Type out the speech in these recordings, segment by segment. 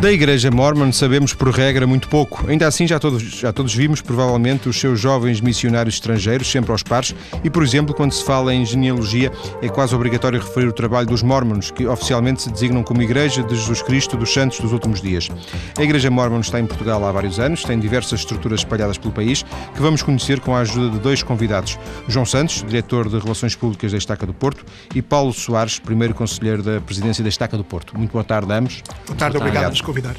Da Igreja Mormon sabemos por regra muito pouco. Ainda assim, já todos, já todos vimos provavelmente os seus jovens missionários estrangeiros, sempre aos pares, e, por exemplo, quando se fala em genealogia, é quase obrigatório referir o trabalho dos Mormons, que oficialmente se designam como Igreja de Jesus Cristo dos Santos dos Últimos Dias. A Igreja Mormon está em Portugal há vários anos, tem diversas estruturas espalhadas pelo país, que vamos conhecer com a ajuda de dois convidados: João Santos, diretor de Relações Públicas da Estaca do Porto, e Paulo Soares, primeiro conselheiro da Presidência da Estaca do Porto. Muito boa tarde, ambos. Boa tarde, obrigado convidar.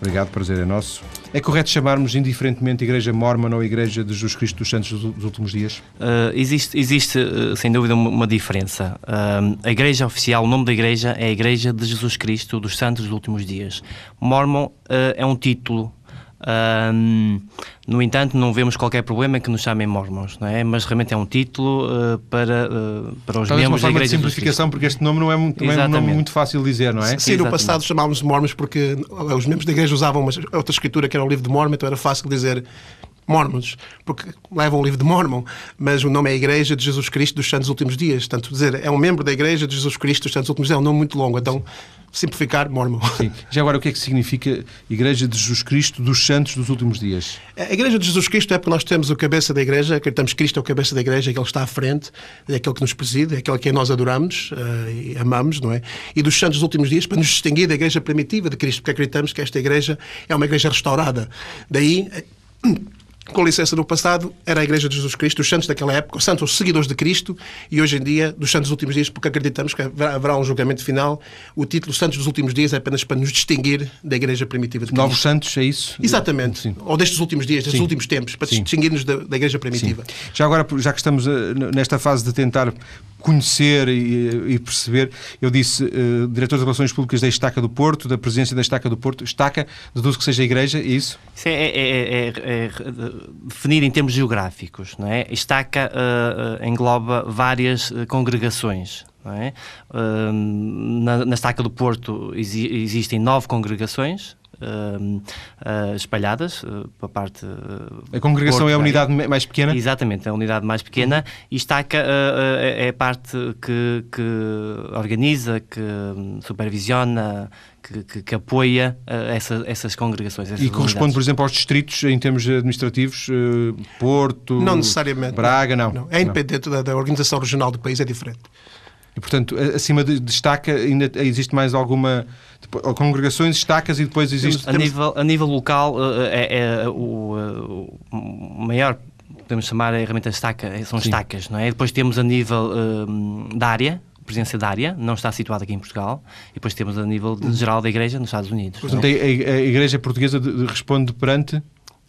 Obrigado, prazer é nosso. É correto chamarmos indiferentemente Igreja Mormon ou Igreja de Jesus Cristo dos Santos dos últimos dias? Uh, existe, existe uh, sem dúvida, uma, uma diferença. Uh, a Igreja oficial, o nome da Igreja é a Igreja de Jesus Cristo dos Santos dos últimos dias. Mormon é um título um, no entanto, não vemos qualquer problema em que nos chamem mormons, não é? Mas realmente é um título uh, para, uh, para os Talvez membros uma forma da Igreja. de simplificação, porque este nome não é, muito, não é um nome muito fácil de dizer, não é? Sim, no passado chamávamos mormons porque os membros da Igreja usavam uma, outra escritura que era o livro de Mormon, então era fácil dizer Mormons, porque levam o livro de Mormon, mas o nome é a Igreja de Jesus Cristo dos Santos Últimos Dias. Tanto dizer, é um membro da Igreja de Jesus Cristo dos Santos Últimos Dias, é um nome muito longo, então simplificar, Mormon. Sim. Já agora, o que é que significa Igreja de Jesus Cristo dos Santos dos Últimos Dias? A Igreja de Jesus Cristo é porque nós temos o cabeça da Igreja, acreditamos que Cristo é o cabeça da Igreja, é que está à frente, é aquele que nos preside, é aquele que nós adoramos uh, e amamos, não é? E dos Santos dos Últimos Dias para nos distinguir da Igreja primitiva de Cristo, porque acreditamos que esta Igreja é uma Igreja restaurada. Daí com licença, no passado era a Igreja de Jesus Cristo, os santos daquela época, os santos os seguidores de Cristo, e hoje em dia, dos santos dos últimos dias, porque acreditamos que haverá um julgamento final, o título Santos dos últimos dias é apenas para nos distinguir da Igreja primitiva de Cristo. Novos santos, é isso? Exatamente. Sim. Ou destes últimos dias, destes Sim. últimos tempos, para distinguir-nos da, da, Igreja primitiva. Sim. Já agora, já que estamos eh, nesta fase de tentar conhecer e, e perceber. Eu disse uh, diretor de Relações Públicas da Estaca do Porto, da presidência da Estaca do Porto. Estaca, deduzo que seja a igreja, é isso? Isso é, é, é, é definir em termos geográficos. Não é? Estaca uh, engloba várias congregações. É? Uh, na, na Estaca do Porto exi existem nove congregações, espalhadas uh, para a parte. a congregação é a unidade mais pequena? Exatamente, é a unidade mais pequena uhum. e Estaca é a parte que, que organiza, que hum, supervisiona, que, que, que, apoia uh, essa, essas congregações. Essas e corresponde, unidades. por exemplo, aos distritos em termos administrativos? Uh, Porto, não necessariamente, Braga, não. não. É independente da, da, organização regional do país, é diferente. E, portanto, acima de destaca, ainda existe mais alguma. Congregações, estacas e depois existe. A, nível, a nível local, eh, é, é o, eh, o, maior podemos chamar a ferramenta estaca, eh, são Sim. estacas, não é? Depois temos a nível um, da área, presença da área, não está situada aqui em Portugal, e depois temos a nível de, geral da Igreja nos Estados Unidos. Portanto, a, a Igreja Portuguesa responde perante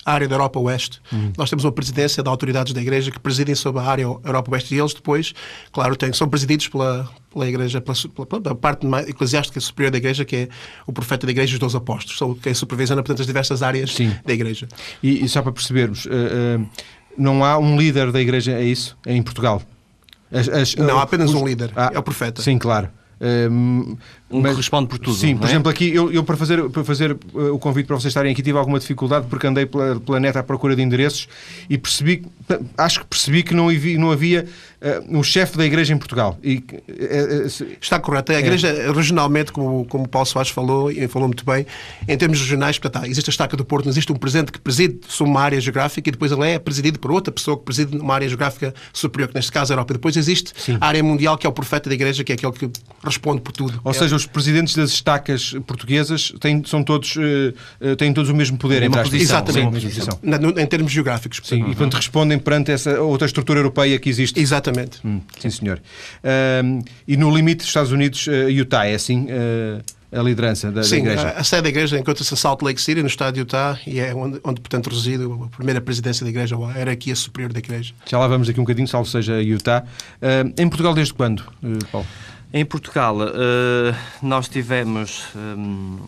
a área da Europa Oeste. Uhum. Nós temos uma presidência de autoridades da Igreja que presidem sobre a área Europa Oeste e eles depois, claro, têm, são presididos pela, pela Igreja, pela, pela, pela parte eclesiástica superior da Igreja, que é o profeta da Igreja e os dois apóstolos, são quem supervisiona, portanto, as diversas áreas Sim. da Igreja. E, e, só para percebermos, uh, uh, não há um líder da Igreja, é isso? É em Portugal? As, as, não, há apenas os, um líder, ah, é o profeta. Sim, claro. Um, um mas, que responde por tudo. Sim, por é? exemplo, aqui eu, eu, para, fazer, para fazer uh, o convite para vocês estarem aqui tive alguma dificuldade porque andei pela, pela net à procura de endereços e percebi, acho que percebi que não havia, não havia uh, um chefe da igreja em Portugal. E, uh, Está correto. A igreja, é. regionalmente, como, como o Paulo Soares falou, e falou muito bem, em termos regionais, portanto, existe a estaca do Porto, não existe um presidente que preside sobre uma área geográfica e depois ele é presidido por outra pessoa que preside uma área geográfica superior, que neste caso é a Europa. E depois existe Sim. a área mundial, que é o profeta da igreja, que é aquele que responde por tudo. Ou é. seja, os presidentes das estacas portuguesas têm, são todos, uh, têm todos o mesmo poder. Em posição. Exatamente. Posição. Na, no, em termos geográficos. Sim, uhum. e portanto respondem perante essa outra estrutura europeia que existe. Exatamente. Hum, sim, senhor. Uh, e no limite dos Estados Unidos, uh, Utah, é assim? A liderança da, Sim, da igreja. A, a sede da igreja encontra-se em Salt Lake City, no estado de Utah, e é onde, onde portanto, reside a primeira presidência da igreja, ou a hierarquia superior da igreja. Já lá vamos aqui um bocadinho, salvo seja Utah. Uh, em Portugal, desde quando, Paulo? Em Portugal, uh, nós tivemos. Um,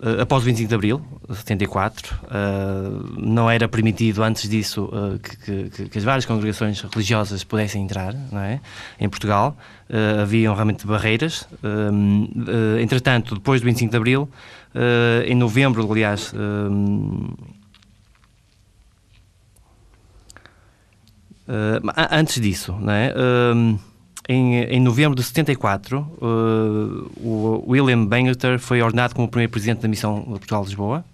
uh, após o 25 de Abril de 74, uh, não era permitido antes disso uh, que, que, que, as várias congregações religiosas pudessem entrar não é? em Portugal. Uh, haviam realmente barreiras. entretanto, depois do 25 de Abril, em novembro, aliás. antes disso, não é? Em, em novembro de 74, uh, o William Bangerter foi ordenado como primeiro presidente da Missão Portugal-Lisboa.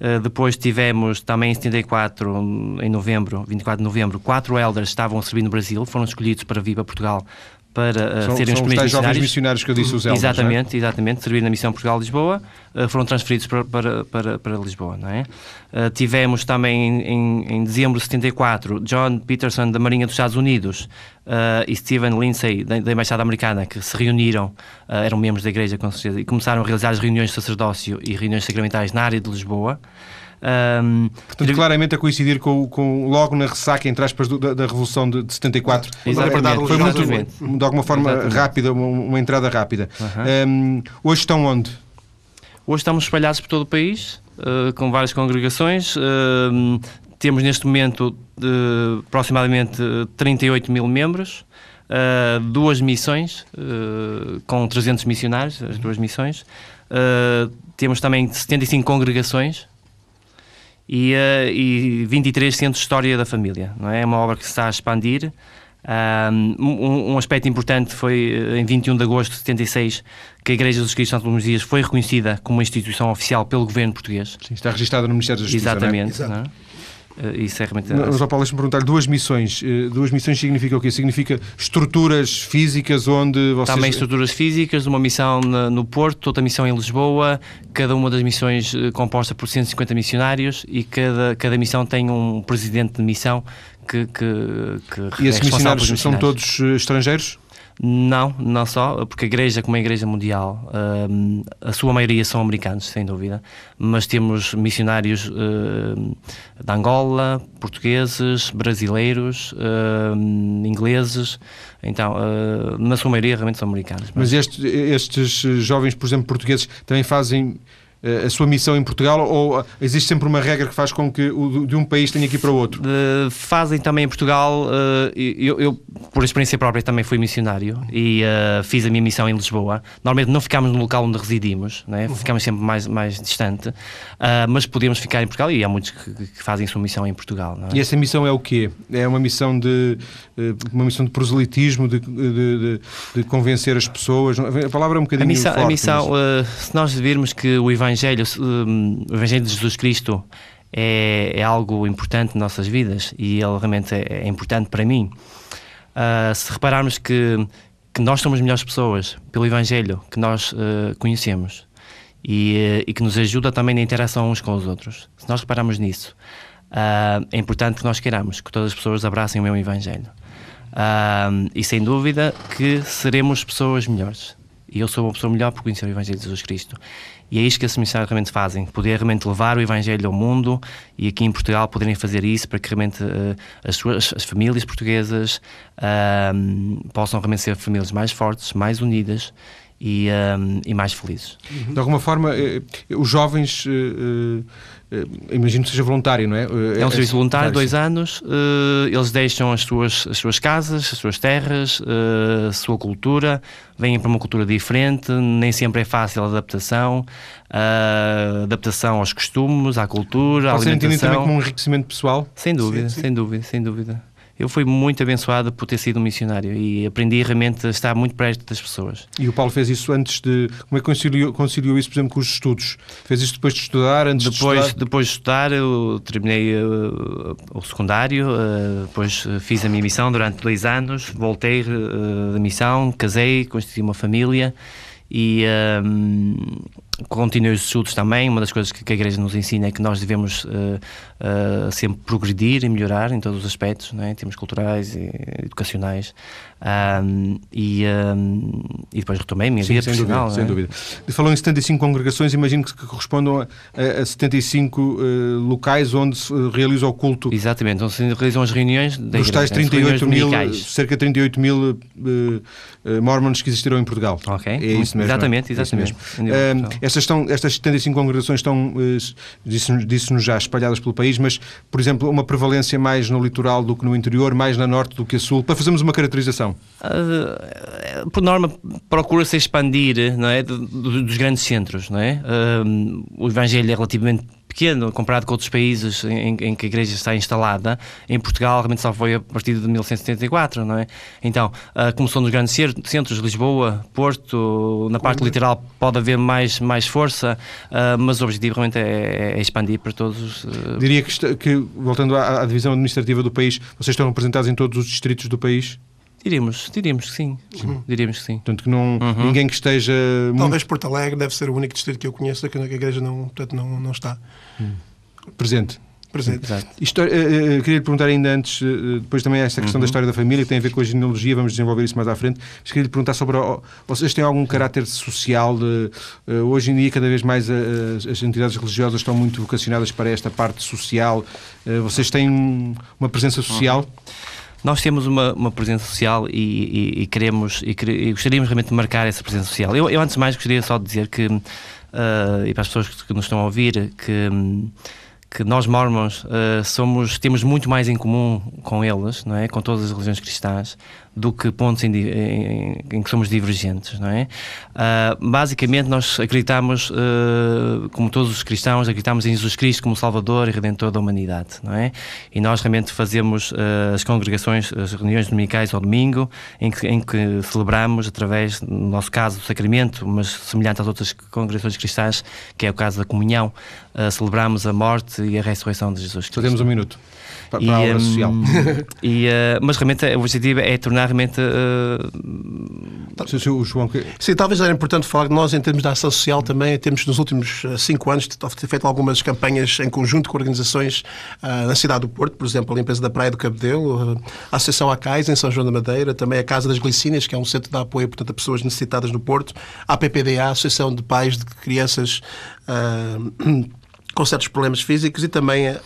Uh, depois tivemos também em 74, em novembro, 24 de novembro, quatro elders estavam a servir no Brasil, foram escolhidos para vir para Portugal para uh, são, serem são os primeiros jovens missionários que eu disse os elders, Exatamente, é? exatamente, servir na Missão Portugal-Lisboa, uh, foram transferidos para, para, para, para Lisboa, não é? Uh, tivemos também em, em, dezembro de 74 John Peterson da Marinha dos Estados Unidos e Stephen Lindsay da, da, Embaixada Americana que se reuniram, eram membros da Igreja com certeza, e começaram a realizar as reuniões de sacerdócio e reuniões sacramentais na área de Lisboa. Um, Portanto, claramente a coincidir com, com logo na ressaca, entre aspas, da, da Revolução de, de 74. Exatamente. Foi muito, de alguma forma, Exatamente. rápida, uma, uma, entrada rápida. Uhum. Um, hoje estão onde? Hoje estamos espalhados por todo o país, uh, com várias congregações. Uh, temos neste momento uh, aproximadamente 38 mil membros. Uh, duas missões uh, com 300 missionários, as duas missões. Uh, temos também 75 congregações e, uh, e 23 Centros de História da Família. Não é? é uma obra que se está a expandir. Um, um, aspecto importante foi eh, em 21 de agosto de 76 que a Igreja dos Cristo Santos dos Dias foi reconhecida como uma instituição oficial pelo governo português. Sim, está registada no Ministério da Justiça. Exatamente. Não é? Uh, isso é realmente. Paulo, deixa-me perguntar: duas missões. Uh, duas missões significa o quê? Significa estruturas físicas onde vocês. Também estruturas físicas, uma missão no Porto, outra missão em Lisboa, cada uma das missões uh, composta por 150 missionários e cada, cada missão tem um presidente de missão que. que, que e esses missionários, missionários são todos estrangeiros? Não, não só, porque a Igreja, como a Igreja Mundial, uh, a sua maioria são americanos, sem dúvida, mas temos missionários uh, da Angola, portugueses, brasileiros, uh, ingleses, então, na sua maioria realmente são americanos. Mas, mas este, estes jovens, por exemplo, portugueses, também fazem a sua missão em Portugal ou existe sempre uma regra que faz com que o de um país tenha que ir para o outro? Uh, fazem também em Portugal. Uh, eu, eu, por experiência própria, também fui missionário e uh, fiz a minha missão em Lisboa. Normalmente não ficámos no local onde residimos, né? Uhum. ficámos sempre mais, mais distante, mas podíamos ficar em Portugal e há muitos que, que fazem a sua missão em Portugal. É? E essa missão é o quê? É uma missão de, uma missão de proselitismo, de, de, de, convencer as pessoas? A palavra é um bocadinho a missão, forte, a missão mas... se nós virmos que o Evangelho Evangelho, hum, o Evangelho de Jesus Cristo é, é, algo importante em nossas vidas e ele realmente é, é importante para mim. Uh, se repararmos que, que nós somos melhores pessoas pelo Evangelho que nós uh, conhecemos e, uh, e, que nos ajuda também na interação uns com os outros, se nós repararmos nisso, é importante que nós queiramos que todas as pessoas abracem o meu Evangelho. e sem dúvida que seremos pessoas melhores. E eu sou uma pessoa melhor por conhecer o Evangelho de Jesus Cristo. E é isto que as missionários realmente fazem, poder realmente levar o Evangelho ao mundo e aqui em Portugal poderem fazer isso para que realmente uh, as, suas, as famílias portuguesas uh, possam realmente ser famílias mais fortes, mais unidas e, um, e mais felizes. De alguma forma, eh, os jovens, eh, eh, imagino que seja voluntário, não é? É um serviço voluntário, dois anos, eles deixam as suas, as suas casas, as suas terras, a sua cultura, vêm para uma cultura diferente, nem sempre é fácil a adaptação, a adaptação aos costumes, à cultura, Pode à alimentação. Pode ser também como um enriquecimento pessoal? Sem dúvida, sim, sim. sem dúvida, sem dúvida eu fui muito abençoado por ter sido um missionário e aprendi realmente a estar muito perto das pessoas. E o Paulo fez isso antes de. Como é que conciliou, conciliou isso, por exemplo, com os estudos? Fez isso depois de estudar, antes depois, de estudar? Depois de estudar, eu terminei uh, o secundário, uh, depois fiz a minha missão durante dois anos, voltei uh, da missão, casei, constituí uma família e um, continuei os estudos também. Uma das coisas que, a Igreja nos ensina é que nós devemos uh, uh, sempre progredir e melhorar em todos os aspectos, né? em termos culturais e educacionais. Um, e, um, e depois retomei a minha Sim, vida sem profissional. Dúvida, é? Sem dúvida. Falou em 75 congregações, imagino que correspondam a, a 75 uh, locais onde se realiza o culto. Exatamente, onde se realizam as reuniões da Dos tais 38 mil, cerca de 38 mil uh, uh, mormons que existiram em Portugal. Ok, é isso mesmo. Exatamente, exatamente. Uh, estas, estão, estas 75 congregações estão, disse-nos disse já, espalhadas pelo país, mas, por exemplo, uma prevalência mais no litoral do que no interior, mais na norte do que a sul, para fazermos uma caracterização. Uh, por norma, procura-se expandir não é, dos grandes centros. Não é? Uh, o Evangelho é relativamente pequeno comparado com outros países em, em, que a igreja está instalada. Em Portugal, realmente só foi a partir de 1974, não é? Então, uh, começou nos grandes centros, Lisboa, Porto, na parte literal pode haver mais, mais força, uh, mas o objetivo realmente é, é expandir para todos. Uh... Diria que, que, voltando à, à divisão administrativa do país, vocês estão representados em todos os distritos do país? Diríamos, diríamos que sim. Uhum. Diríamos que sim. Portanto, que não, uhum. ninguém que esteja. Talvez muito... Porto Alegre deve ser o único distrito que eu conheço que a igreja não, portanto, não, não está. Uhum. Presente. Presente. História, uh, uh, queria lhe perguntar ainda antes, uh, depois também esta questão da uhum. história da família, que tem a ver com a genealogia, vamos desenvolver isso mais à frente. Mas queria lhe perguntar sobre. Vocês têm algum caráter social? De, hoje em dia, cada vez mais as entidades religiosas estão muito vocacionadas para esta parte social. vocês têm uma presença social? Uhum. Nós temos uma, uma presença social e, e, e queremos e, e, gostaríamos realmente de marcar essa presença social. Eu, eu antes de mais gostaria só de dizer que, uh, e para as pessoas que, que nos estão a ouvir, que. Que nós mormons uh, somos temos muito mais em comum com eles, não é, com todas as religiões cristãs, do que pontos em, em, em que somos divergentes, não é? Uh, basicamente nós acreditamos, uh, como todos os cristãos, acreditamos em Jesus Cristo como Salvador e Redentor da humanidade, não é? E nós realmente fazemos as congregações, as reuniões dominicais ao domingo, em que, em que celebramos através, no nosso caso, do sacramento, mas semelhante às outras congregações cristãs, que é o caso da comunhão, celebramos a morte e a ressurreição de Jesus Cristo. Só um minuto para, para a aula social. E, uh, mas realmente o objetivo é tornar realmente. Uh... O João... Sim, talvez era importante falar de nós em termos da ação social também. Temos nos últimos eh, cinco anos feito algumas campanhas em conjunto com organizações uh, na cidade do Porto, por exemplo, a limpeza da Praia do Cabedelo, a Associação Acais em São João da Madeira, também a Casa das Glicínias, que é um centro de apoio portanto, a pessoas necessitadas no Porto, a PPDA, a Associação de Pais de Crianças. Uh, com certos problemas físicos e também um, a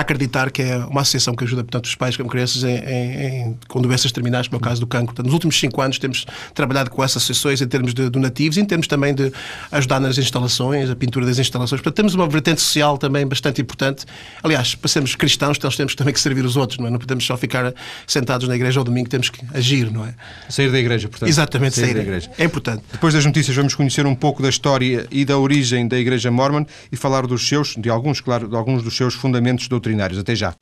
acreditar que é uma associação que ajuda, portanto, os pais com crianças em, em, com doenças terminais, como é o caso do cancro. Portanto, nos últimos cinco anos temos trabalhado com essas associações em termos de donativos e em termos também de ajudar nas instalações, a pintura das instalações. Portanto, temos uma vertente social também bastante importante. Aliás, para sermos cristãos, nós temos também que servir os outros, não é? Não podemos só ficar sentados na igreja ao domingo, temos que agir, não é? Sair da igreja, portanto. Exatamente, sair, sair da igreja. É importante. Depois das notícias, vamos conhecer um pouco da história e da origem da Igreja Mormon e falar dos seus, de alguns, claro, de alguns dos seus fundamentos doutrinários. Até já.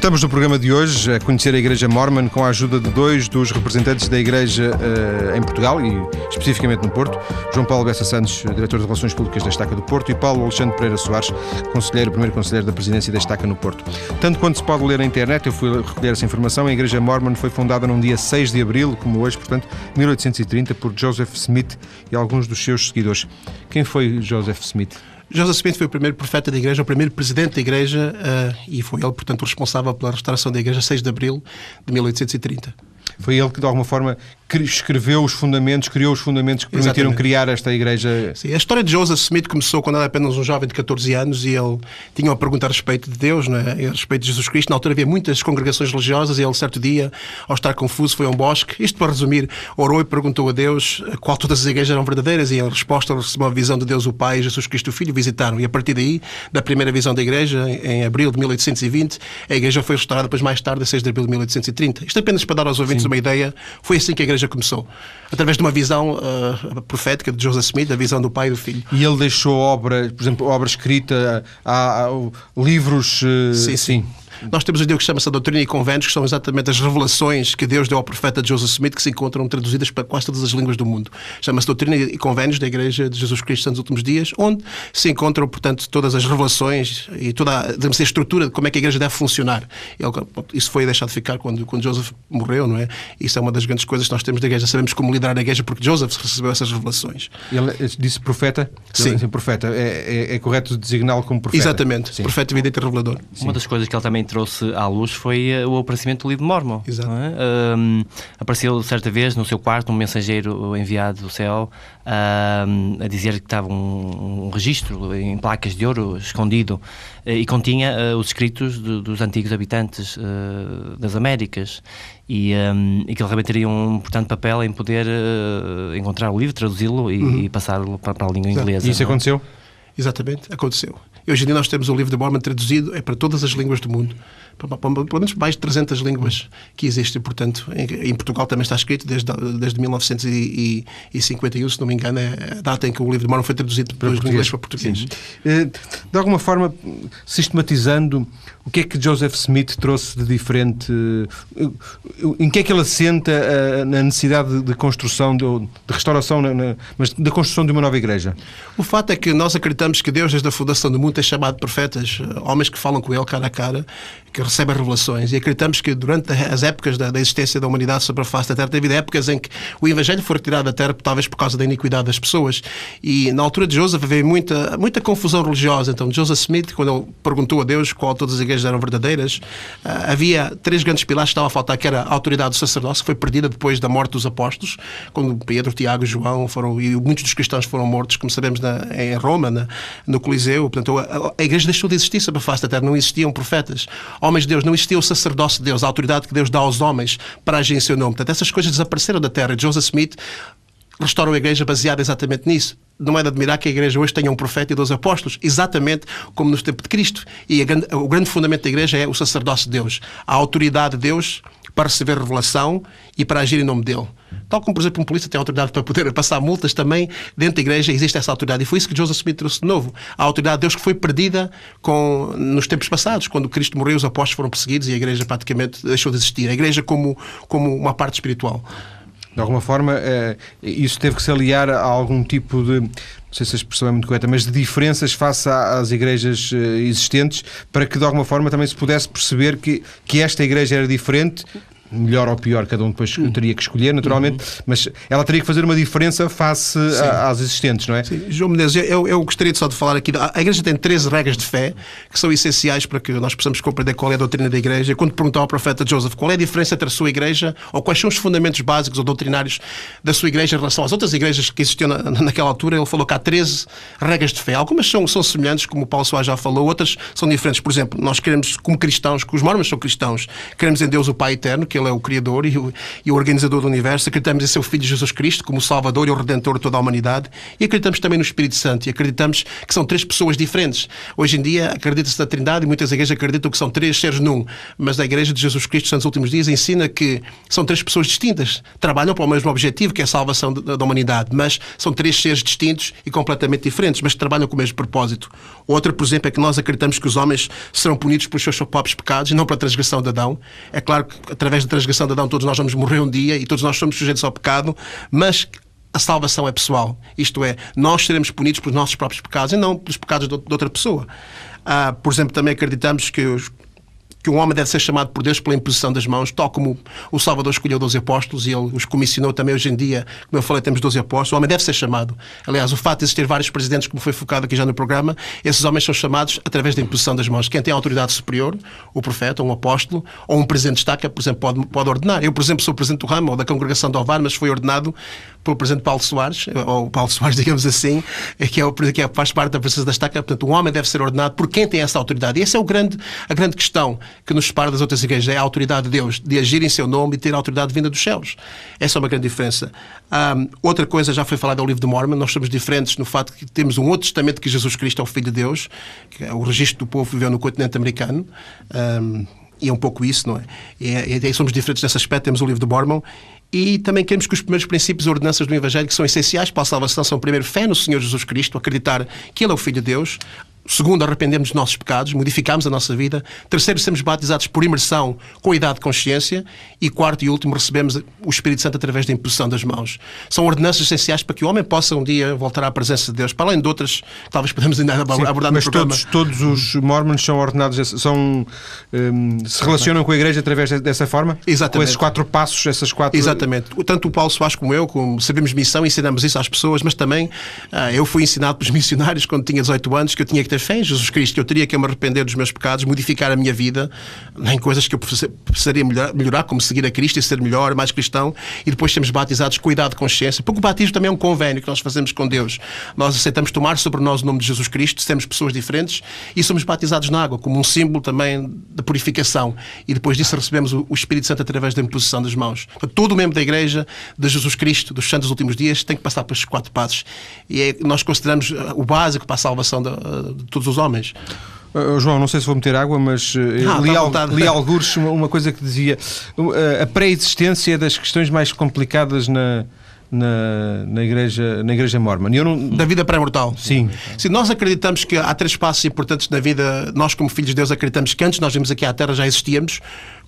Estamos no programa de hoje a conhecer a Igreja Mormon com a ajuda de dois dos representantes da Igreja uh, em Portugal e especificamente no Porto, João Paulo Bessa Santos, diretor de Relações Públicas da Estaca do Porto, e Paulo Alexandre Pereira Soares, conselheiro, primeiro conselheiro da Presidência da Estaca no Porto. Tanto quanto se pode ler na internet, eu fui recolher essa informação, a Igreja Mormon foi fundada num dia 6 de abril, como hoje, portanto, 1830, por Joseph Smith e alguns dos seus seguidores. Quem foi Joseph Smith? Joseph Smith foi o primeiro profeta da Igreja, o primeiro presidente da Igreja, uh, e foi ele, portanto, responsável pela restauração da Igreja 6 de abril de 1830. Foi ele que, de alguma forma, escreveu os fundamentos, criou os fundamentos que permitiram Exatamente. criar esta igreja. Sim, a história de Joseph Smith começou quando era apenas um jovem de 14 anos e ele tinha uma pergunta a respeito de Deus, né? a respeito de Jesus Cristo. Na altura havia muitas congregações religiosas e ele, certo dia, ao estar confuso, foi a um bosque. Isto para resumir, orou e perguntou a Deus qual todas as igrejas eram verdadeiras e em resposta recebeu a visão de Deus o Pai e Jesus Cristo o Filho visitaram. E a partir daí, da primeira visão da igreja, em abril de 1820, a igreja foi restaurada depois mais tarde, a 6 de abril de 1830. Isto apenas para dar aos ouvintes Sim. uma ideia, foi assim que a igreja começou através de uma visão uh, profética de Joseph Smith, a visão do pai e do filho. E ele deixou obra, por exemplo, obra escrita, há, há livros. Uh, sim, sim. Nós temos um livro que chama-se a Doutrina e Conventos, que são exatamente as revelações que Deus deu ao profeta Joseph Smith, que se encontram traduzidas para quase todas as línguas do mundo. Chama-se Doutrina e Conventos da Igreja de Jesus Cristo nos últimos dias, onde se encontram, portanto, todas as revelações e toda a, a estrutura de como é que a Igreja deve funcionar. Isso foi deixado de ficar quando, quando Joseph morreu, não é? Isso é uma das grandes coisas que nós temos da Igreja. Sabemos como liderar a Igreja porque Joseph recebeu essas revelações. Ele disse profeta? Sim. Ele, profeta. É, é, é correto designá-lo como profeta? Exatamente. Sim. Profeta, evidente e revelador. Sim. Uma das coisas que ele também trouxe à luz foi eh, o aparecimento do livro de Mormon. Exato. É? Um, apareceu certa vez no seu quarto um mensageiro enviado do céu um, a dizer que estava um, um registro em placas de ouro escondido eh, e continha uh, os escritos do, dos antigos habitantes uh, das Américas e, um, e, que ele realmente teria um importante papel em poder uh, encontrar o livro, traduzi-lo e, uhum. e passá-lo para, para, a língua inglesa. E isso não? aconteceu? Exatamente, aconteceu. E hoje em dia nós temos o livro de Mormon traduzido é para todas as línguas do mundo pelo menos mais de 300 línguas que existem. Portanto, em, Portugal também está escrito desde, desde 1951, se não me engano, é a data em que o livro de Mormon foi traduzido para inglês para português. Eh, de alguma forma, sistematizando, o que é que Joseph Smith trouxe de diferente? Eh, em que é que ele assenta eh, na necessidade de construção, de, restauração, mas da construção de uma nova igreja? O fato é que nós acreditamos que Deus, desde a fundação do mundo, tem chamado profetas, homens que falam com ele cara a cara, que recebe revelações e acreditamos que durante as épocas da, da, existência da humanidade sobre a face da Terra, teve épocas em que o Evangelho foi retirado da Terra, talvez por causa da iniquidade das pessoas. E na altura de Joseph havia muita, muita confusão religiosa. Então, Joseph Smith, quando ele perguntou a Deus qual todas as igrejas eram verdadeiras, ah, havia três grandes pilares que estavam a faltar, que era a autoridade do sacerdócio, que foi perdida depois da morte dos apóstolos, quando Pedro, Tiago e João foram, e muitos dos cristãos foram mortos, como sabemos, na, em Roma, na, no Coliseu. Portanto, a, a igreja deixou de existir sobre a face da Terra, não existiam profetas. Homens de Deus, não existia o sacerdócio de Deus, a autoridade que Deus dá aos homens para agir em seu nome. Portanto, essas coisas desapareceram da terra. Joseph Smith restaurou a igreja baseada exatamente nisso. Não é de admirar que a igreja hoje tenha um profeta e dois apóstolos, exatamente como no tempo de Cristo. E grande, o grande fundamento da igreja é o sacerdócio de Deus, a autoridade de Deus para receber revelação e para agir em nome dele. Tal como, por exemplo, um polícia tem autoridade para poder passar multas, também dentro da igreja existe essa autoridade. E foi isso que Joseph Smith trouxe de novo. A autoridade de Deus que foi perdida com, nos tempos passados, quando Cristo morreu, os apóstolos foram perseguidos e a igreja praticamente deixou de existir. A igreja como, como uma parte espiritual. De alguma forma, eh, isso teve que se aliar a algum tipo de, não sei se a expressão é muito correta, mas de diferenças face às igrejas eh, existentes, para que de alguma forma também se pudesse perceber que, que esta igreja era diferente, melhor ou pior, cada um depois uhum. teria que escolher, naturalmente, uhum. mas ela teria que fazer uma diferença face a, às existentes, não é? Sim. João Menezes, eu, eu gostaria só de falar aqui. A Igreja tem 13 regras de fé que são essenciais para que nós possamos compreender qual é a doutrina da Igreja. Quando perguntou ao profeta Joseph qual é a diferença entre a sua Igreja ou quais são os fundamentos básicos ou doutrinários da sua Igreja em relação às outras igrejas que existiam na, naquela altura, ele falou que há 13 regras de fé. Algumas são, são semelhantes, como o Paulo Soares já falou, outras são diferentes. Por exemplo, nós queremos, como cristãos, que os mormons são cristãos, queremos em Deus o Pai Eterno, que Ele é o Criador e o, e o organizador do universo, acreditamos em seu Filho Jesus Cristo como o Salvador e o Redentor de toda a humanidade e acreditamos também no Espírito Santo e acreditamos que são três pessoas diferentes. Hoje em dia acredita-se na Trindade e muitas igrejas acreditam que são três seres num, mas a Igreja de Jesus Cristo nos últimos dias ensina que são três pessoas distintas, trabalham para o mesmo objetivo, que é a salvação da humanidade, mas são três seres distintos e completamente diferentes, mas trabalham com o mesmo propósito. Outra, por exemplo, é que nós acreditamos que os homens serão punidos pelos seus próprios pecados e não pela transgressão de Adão. É claro que através transgressão de Adão todos nós vamos morrer um dia e todos nós somos sujeitos ao pecado, mas a salvação é pessoal. Isto é, nós seremos punidos pelos nossos próprios pecados e não pelos pecados de outra pessoa. Ah, por exemplo, também acreditamos que os que um homem deve ser chamado por Deus pela imposição das mãos, tal como o Salvador escolheu 12 apóstolos e ele os comissionou também hoje em dia. Como eu falei, temos 12 apóstolos. O homem deve ser chamado. Aliás, o fato de existir vários presidentes, como foi focado aqui já no programa, esses homens são chamados através da imposição das mãos. Quem tem autoridade superior, o profeta, um apóstolo, ou um presidente de estaca, por exemplo, pode, pode ordenar. Eu, por exemplo, sou presidente do ramo ou da congregação de Ovar, mas fui ordenado pelo presidente Paulo Soares, ou Paulo Soares, digamos assim, que, é o, que é, faz parte da presença da estaca. Portanto, o homem deve ser ordenado por quem tem essa autoridade. E essa é o grande, a grande questão que nos separa das outras igrejas. É a autoridade de Deus, de agir em seu nome e ter a autoridade vinda dos céus. Essa é uma grande diferença. Um, outra coisa, já foi falada ao livro de Mormon, nós somos diferentes no fato que temos um outro testamento que Jesus Cristo é o Filho de Deus, que é o registro do povo que viveu no continente americano. Um, e é um pouco isso, não é? E, e, e somos diferentes nesse aspecto, temos o livro de Mormon e também queremos que os primeiros princípios e ordenanças do Evangelho, que são essenciais para a salvação, são primeiro fé no Senhor Jesus Cristo, acreditar que Ele é o Filho de Deus, Segundo, arrependemos dos nossos pecados, modificamos a nossa vida. Terceiro, sermos batizados por imersão com a idade de consciência. E quarto e último, recebemos o Espírito Santo através da imposição das mãos. São ordenanças essenciais para que o homem possa um dia voltar à presença de Deus, para além de outras, talvez podemos ainda abordar mas no todos, todos os mormons são ordenados, são, um, se relacionam com a Igreja através dessa forma? Exatamente. Com esses quatro passos, essas quatro... Exatamente. Tanto o Paulo Soares como eu, como sabemos missão, ensinamos isso às pessoas, mas também uh, eu fui ensinado pelos missionários quando tinha 18 anos que eu tinha que ter fé em Jesus Cristo, que eu teria que me arrepender dos meus pecados, modificar a minha vida em coisas que eu precisaria melhorar, melhorar, como seguir a Cristo e ser melhor, mais cristão, e depois sermos batizados com cuidado de consciência, porque o batismo também é um convênio que nós fazemos com Deus. Nós aceitamos tomar sobre nós o nome de Jesus Cristo, sermos pessoas diferentes e somos batizados na água, como um símbolo também de purificação. E depois disso recebemos o Espírito Santo através da imposição das mãos. Todo membro da Igreja de Jesus Cristo, dos santos dos últimos dias, tem que passar estes quatro passos. E é, nós consideramos uh, o básico para a salvação de, uh, de todos os homens. Uh, João, não sei se vou meter água, mas uh, ah, li, al, li algures uma, uma, coisa que dizia uh, a pré-existência das questões mais complicadas na, na, na, igreja, na igreja mormon. Eu não... Da vida pré-mortal. Sim. Sim. Nós acreditamos que há três passos importantes na vida. Nós, como filhos de Deus, acreditamos que antes nós vimos aqui à Terra já existíamos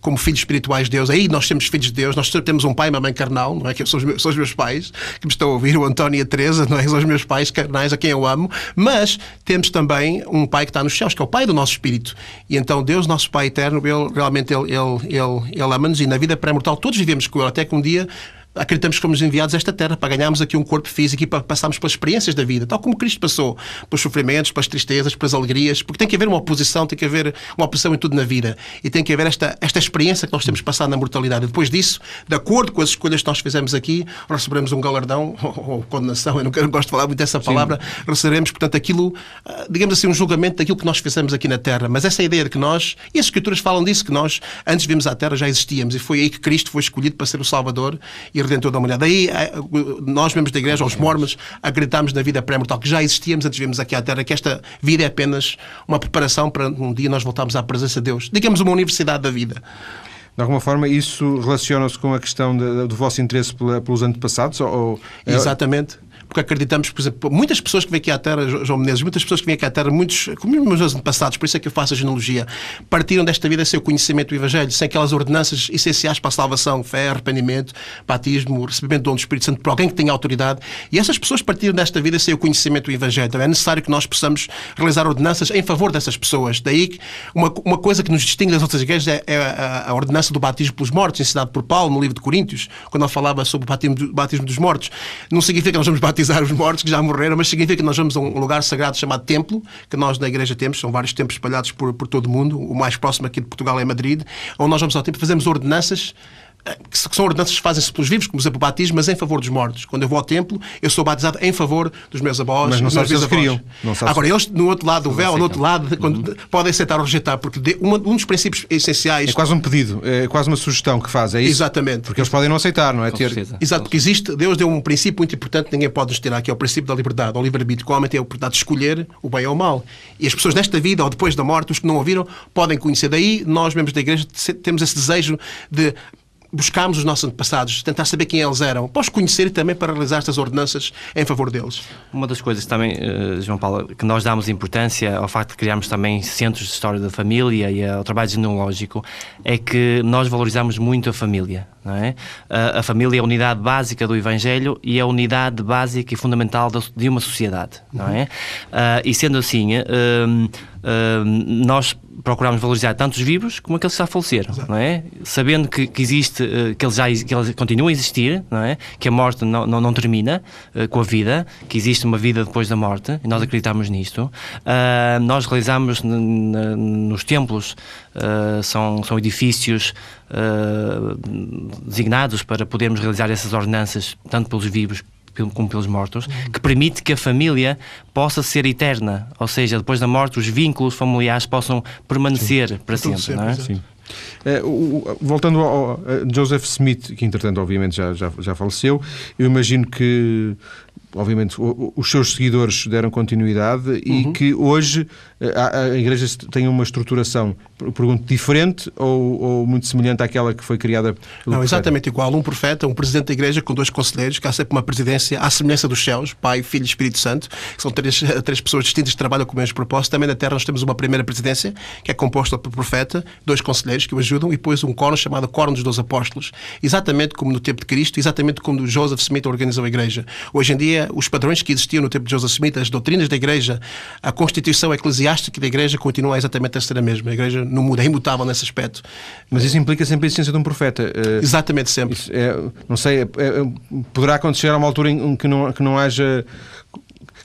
como filhos espirituais de Deus. Aí nós temos filhos de Deus. Nós temos um pai e uma mãe carnal, não é? Que são os, meus, são os meus pais, que me estão a ouvir, o António e a Teresa, não é? São os meus pais carnais, a quem eu amo. Mas temos também um pai que está nos céus, que é o pai do nosso espírito. E então Deus, nosso pai eterno, ele, realmente ele, ele, ele, ele ama-nos e na vida pré-mortal todos vivemos com ele, até que um dia acreditamos que fomos enviados a esta terra para ganharmos aqui um corpo físico e para passarmos pelas experiências da vida, tal como Cristo passou, pelos sofrimentos, pelas tristezas, pelas alegrias, porque tem que haver uma oposição, tem que haver uma oposição em tudo na vida e tem que haver esta, esta experiência que nós temos passado na mortalidade. Depois disso, de acordo com as escolhas que nós fizemos aqui, receberemos um galardão ou, ou condenação, eu não, quero, gosto de falar muito dessa palavra, Sim. receberemos, portanto, aquilo, ah, digamos assim, um julgamento daquilo que nós fizemos aqui na terra. Mas essa ideia de que nós, e as Escrituras falam disso, que nós, antes de virmos à terra, já existíamos e foi aí que Cristo foi escolhido para ser o Salvador e Redentor da humanidade. Daí, eh, nós, membros da Igreja, os mormons, acreditamos na vida pré-mortal, que já existíamos antes de virmos aqui à Terra, que esta vida é apenas uma preparação para um dia nós voltarmos à presença de Deus. Digamos uma universidade da vida. De alguma forma, isso relaciona-se com a questão de, do vosso interesse pelos antepassados? Ou, é- Exatamente porque acreditamos, por exemplo, muitas pessoas que vêm aqui à Terra, João Menezes, muitas pessoas que vêm aqui à Terra, muitos, como os meus antepassados, por isso é que eu faço a genealogia, partiram desta vida sem o conhecimento do Evangelho, sem aquelas ordenanças essenciais para a salvação, fé, arrependimento, batismo, recebimento do dom do Espírito Santo por alguém que tenha autoridade. E essas pessoas partiram desta vida sem o conhecimento do Evangelho. Então é necessário que nós possamos realizar ordenanças em favor dessas pessoas. Daí uma, uma coisa que nos distingue das outras igrejas é, é a, a, ordenança do batismo pelos mortos, ensinado por Paulo no livro de Coríntios, quando ele falava sobre o batismo, batismo dos mortos. Não significa que nós vamos batizar batizar os mortos que já morreram, mas significa que nós vamos a um lugar sagrado chamado templo, que nós na igreja temos, são vários templos espalhados por, por todo o mundo, o mais próximo aqui de Portugal é Madrid, onde nós vamos ao templo, fazemos ordenanças que são ordenanças que fazem-se pelos vivos, como por exemplo o batismo, mas em favor dos mortos. Quando eu vou ao templo, eu sou batizado em favor dos meus avós, mas não dos meus bisavós. Queriam. Não Agora, eles, no outro lado do véu, no outro lado, quando, uhum. podem aceitar ou rejeitar, porque de, um, um, dos princípios essenciais. É quase um pedido, é quase uma sugestão que faz, é isso? Exatamente. Porque eles podem não aceitar, não é? Ter... Exato, porque existe, Deus deu um princípio muito importante ninguém pode nos tirar, que é o princípio da liberdade, o livre-arbítrio, que o homem tem a oportunidade de escolher o bem ou o mal. E as pessoas nesta vida ou depois da morte, os que não ouviram, podem conhecer. Daí, nós, membros da igreja, temos esse desejo de buscámos os nossos antepassados, tentar saber quem eles eram, para os conhecer e também para realizar estas ordenanças em favor deles. Uma das coisas também, eh, João Paulo, que nós damos importância ao facto de criarmos também centros de história da família e ao trabalho genealógico é que nós valorizamos muito a família. É? a, a família é a unidade básica do Evangelho e é a unidade básica e fundamental de uma sociedade. Não é? Uh, e sendo assim, uh, uh, nós procuramos valorizar tanto os vivos como aqueles que já faleceram, não é? Sabendo que, que existe, uh, que eles já que eles continuam a existir, não é? Que a morte não, não, não termina uh, com a vida, que existe uma vida depois da morte, e nós acreditamos nisto. Uh, nós realizamos nos templos, são, são edifícios designados para podermos realizar essas ordenanças, tanto pelos vivos como pelos mortos, que permite que a família possa ser eterna, ou seja, depois da morte os vínculos familiares possam permanecer Sim. para sempre, não é? Sim. É, voltando ao, Joseph Smith, que entretanto obviamente já, já, já faleceu, eu imagino que obviamente, os seus seguidores deram continuidade uhum. e que hoje eh, a, a, Igreja tem uma estruturação, pergunto, diferente ou, ou, muito semelhante àquela que foi criada pelo Não, exatamente igual. Um profeta, um presidente da Igreja com dois conselheiros, que há sempre uma presidência à semelhança dos céus, Pai, Filho e Espírito Santo, que são três, três pessoas distintas que trabalham com o mesmo propósito. Também na Terra nós temos uma primeira presidência, que é composta por profeta, dois conselheiros que o ajudam, e depois um coro chamado Coro dos Dois Apóstolos, exatamente como no tempo de Cristo, exatamente como Joseph Smith organizou a Igreja. Hoje em dia, os padrões que existiam no tempo de Joseph Smith, as doutrinas da Igreja, a constituição eclesiástica da Igreja continua exatamente a ser a mesma. A Igreja não muda, é imutável nesse aspecto. Mas isso implica sempre a existência de um profeta. Eh, exatamente, sempre. É, não sei, é, é, poderá acontecer a uma altura em que não, que não haja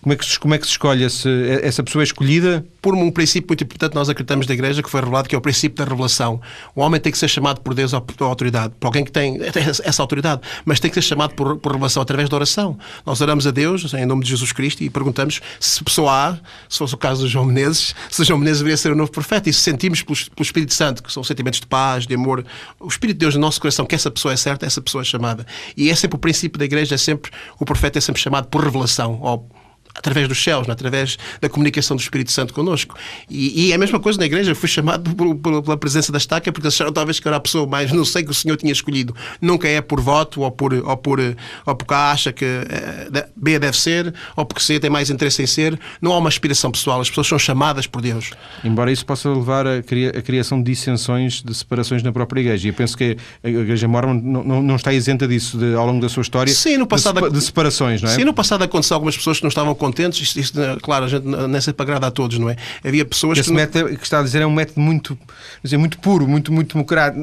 como é que, como é que se escolhe esse, essa pessoa escolhida? Por um princípio muito importante, nós acreditamos da Igreja, que foi revelado, que é o princípio da revelação. O homem tem que ser chamado por Deus à autoridade, por alguém que tem essa autoridade, mas tem que ser chamado por, por revelação através da oração. Nós oramos a Deus, em nome de Jesus Cristo, e perguntamos se pessoa A, se fosse o caso de João Menezes, se João Menezes deveria ser o novo profeta. E se sentimos pelo, pelo Espírito Santo, que são sentimentos de paz, de amor, o Espírito de Deus no nosso coração, que essa pessoa é certa, essa pessoa é chamada. E é sempre o princípio da Igreja, é sempre, o profeta é sempre chamado por revelação, ou através dos céus, né? através da comunicação do Espírito Santo connosco. E, e é a mesma coisa na igreja. Eu fui chamado por, por, pela presença da estaca porque acharam talvez que era a pessoa mais, não sei, que o Senhor tinha escolhido. Nunca é por voto ou por, ou por, ou porque acha que eh, B deve ser ou porque C tem mais interesse em ser. Não há uma aspiração pessoal. As pessoas são chamadas por Deus. Embora isso possa levar a, a criação de dissensões, de separações na própria igreja. E eu penso que a Igreja Mormon não, não, não está isenta disso de, ao longo da sua história. Sim, no passado, de, separações, não é? Sim, no passado aconteceu algumas pessoas que não estavam contentes. Isto, isto, claro, a gente nem sempre agrada a todos, não é? Havia pessoas Esse que. método que está a dizer é um método muito, dizer, muito puro, muito, muito democrático,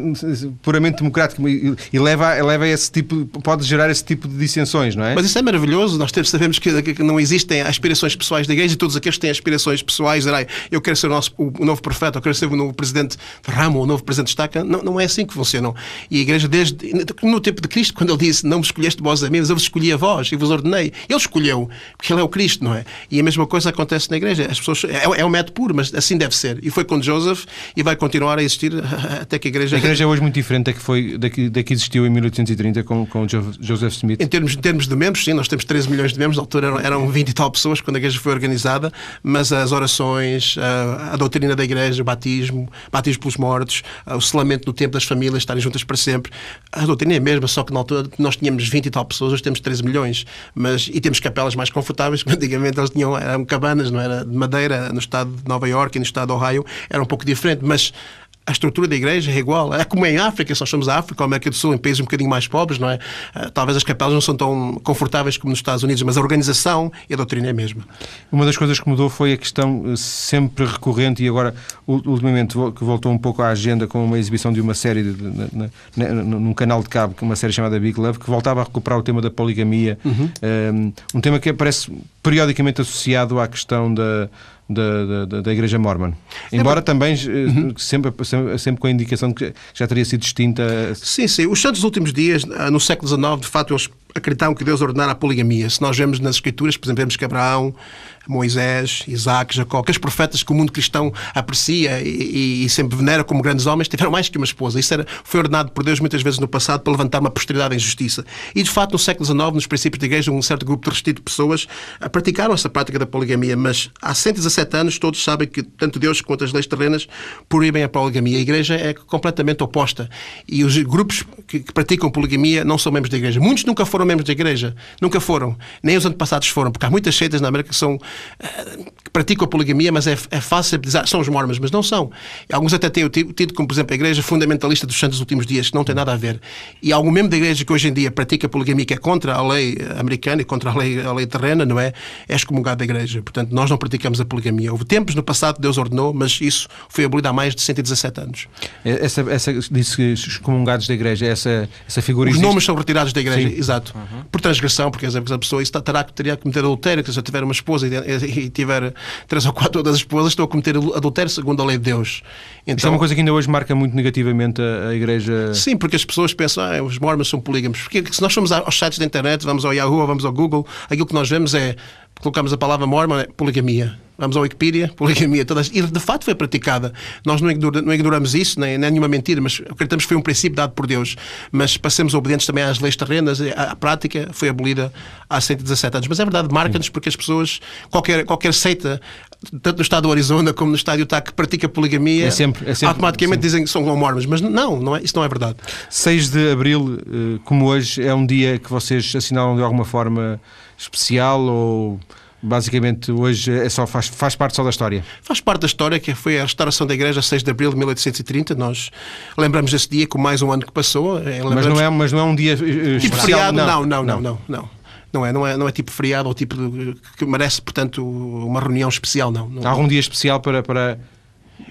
puramente democrático e, e leva, leva a esse tipo, pode gerar esse tipo de dissensões, não é? Mas isso é maravilhoso. Nós sabemos que, que não existem aspirações pessoais da igreja e todos aqueles que têm aspirações pessoais, dizer, eu quero ser o, nosso, o novo profeta, eu quero ser o novo presidente de Ramo, o novo presidente de Estaca. Não, não é assim que funciona. E a igreja, desde no tempo de Cristo, quando ele disse, não me escolheste vós a mim, mas eu vos escolhi a vós e vos ordenei. Ele escolheu, porque ele é o Cristo, não é? E a mesma coisa acontece na igreja. As pessoas, é, é um método puro, mas assim deve ser. E foi com Joseph e vai continuar a existir até que a igreja. A igreja é hoje muito diferente da que, foi, da que, da que existiu em 1830 com, com Joseph Smith. Em termos, em termos de membros, sim, nós temos 13 milhões de membros, na altura eram, eram 20 e tal pessoas quando a igreja foi organizada, mas as orações, a, a doutrina da igreja, o batismo, batismo pelos mortos, o selamento no tempo das famílias estarem juntas para sempre, a doutrina é a mesma, só que na altura nós tínhamos 20 e tal pessoas, hoje temos 13 milhões, mas, e temos capelas mais confortáveis, antigamente eles tinham, eram cabanas, não era? De madeira, no estado de Nova York e no estado de Ohio, era um pouco diferente, mas a estrutura da igreja é igual. É como em África, se nós somos a África ou América do Sul, em países um bocadinho mais pobres, não é? Ah, talvez as capelas não são tão confortáveis como nos Estados Unidos, mas a organização e a doutrina é a mesma. Uma das coisas que mudou foi a questão eh, sempre recorrente e agora, ultimamente, que voltou um pouco à agenda com uma exibição de uma série de, de, de, num canal de cabo, uma série chamada Big Love, que voltava a recuperar o tema da poligamia, uhum. um, um tema que aparece periodicamente associado à questão da da, da, da Igreja Mormon. Embora é, também uhum. sempre, sempre com a indicação de que já teria sido distinta. Sim, sim. Os santos dos últimos dias, ah, no século XIX, de facto, eles acreditavam que Deus ordenara a poligamia. Se nós vemos nas Escrituras, por exemplo, vemos que Abraão Moisés, Isaac, Jacó, aqueles profetas que o mundo cristão aprecia e, e, sempre venera como grandes homens, tiveram mais que uma esposa. Isso era, foi ordenado por Deus muitas vezes no passado para levantar uma posteridade em justiça. E, de facto, no século XIX, nos princípios da igreja, um certo grupo de restrito de pessoas praticaram essa prática da poligamia, mas há 117 anos todos sabem que tanto Deus quanto as leis terrenas proíbem a poligamia. A igreja é completamente oposta. E os grupos que, que praticam poligamia não são membros da igreja. Muitos nunca foram membros da igreja. Nunca foram. Nem os antepassados foram, porque há muitas seitas na América que são que praticam a poligamia, mas é, é fácil dizer são os mormons, mas não são. Alguns até têm tido, como por exemplo a Igreja Fundamentalista dos Santos dos Últimos Dias, que não tem nada a ver. E algum membro da Igreja que hoje em dia pratica a poligamia, que é contra a lei americana e contra a lei, a lei terrena, não é? É excomungado da Igreja. Portanto, nós não praticamos a poligamia. Houve tempos no passado que Deus ordenou, mas isso foi abolido há mais de 117 anos. É, essa, essa disse excomungados da Igreja, essa, essa figura Os existe? nomes são retirados da Igreja, Sim. exato. Uhum. Por transgressão, porque a pessoa isso terá, teria que cometer adultério, se tiver uma esposa e, tiver três ou quatro outras esposas, estou a cometer adultério segundo a lei de Deus. Então, Isto é uma coisa que ainda hoje marca muito negativamente a, a Igreja. Sim, porque as pessoas pensam, ah, os mormons são polígamos. Porque se nós formos aos sites da internet, vamos ao Yahoo, vamos ao Google, aquilo que nós vemos é colocamos a palavra mormon, é poligamia. Vamos ao Wikipedia, poligamia, todas. E de facto foi praticada. Nós não, não ignoramos isso, nem, nem nenhuma mentira, mas acreditamos que foi um princípio dado por Deus. Mas passemos obedientes também às leis terrenas. A, a prática foi abolida há 117 anos. Mas é verdade, marca-nos porque as pessoas, qualquer, qualquer seita, tanto no estado do Arizona como no estado do Utah, que pratica poligamia, é sempre, é sempre, automaticamente dizem que são mormons. Mas não, não é, isso não é verdade. 6 de abril, eh, como hoje, é um dia que vocês assinalam de alguma forma especial ou basicamente hoje é só, faz, faz parte só da história? Faz parte da história, que foi a restauração da igreja 6 de abril de 1830. Nós lembramos esse dia com mais um ano que passou. Eh, mas não é, mas não é um dia uh, tipo feriado? Não, não, não, não. não, não. é, não, é, não é tipo feriado ou tipo que merece, portanto, uma reunião especial, não. não Há algum dia especial para, para,